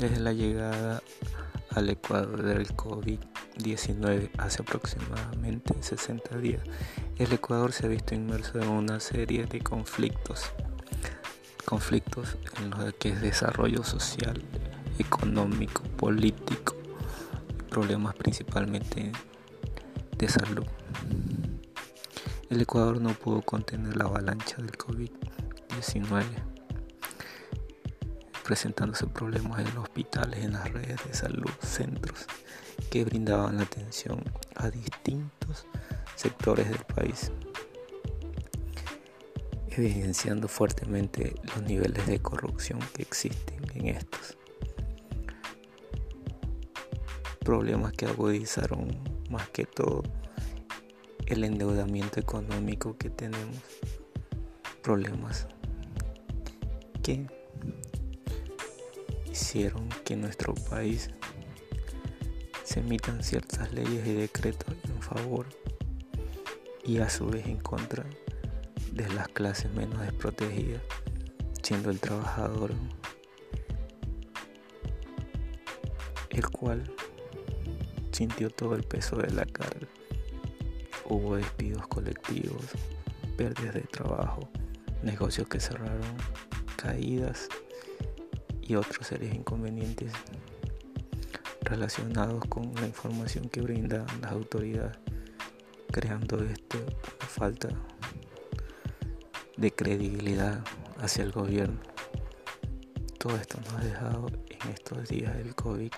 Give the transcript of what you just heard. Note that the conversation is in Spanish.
Desde la llegada al Ecuador del COVID-19 hace aproximadamente 60 días, el Ecuador se ha visto inmerso en una serie de conflictos, conflictos en los que es desarrollo social, económico, político, problemas principalmente de salud. El Ecuador no pudo contener la avalancha del COVID-19 presentándose problemas en los hospitales, en las redes de salud, centros que brindaban atención a distintos sectores del país, evidenciando fuertemente los niveles de corrupción que existen en estos. Problemas que agudizaron más que todo el endeudamiento económico que tenemos, problemas que hicieron que en nuestro país se emitan ciertas leyes y decretos en favor y a su vez en contra de las clases menos desprotegidas, siendo el trabajador el cual sintió todo el peso de la carga. Hubo despidos colectivos, pérdidas de trabajo, negocios que cerraron, caídas y otros seres inconvenientes relacionados con la información que brindan las autoridades, creando esto una falta de credibilidad hacia el gobierno. Todo esto nos ha dejado en estos días del COVID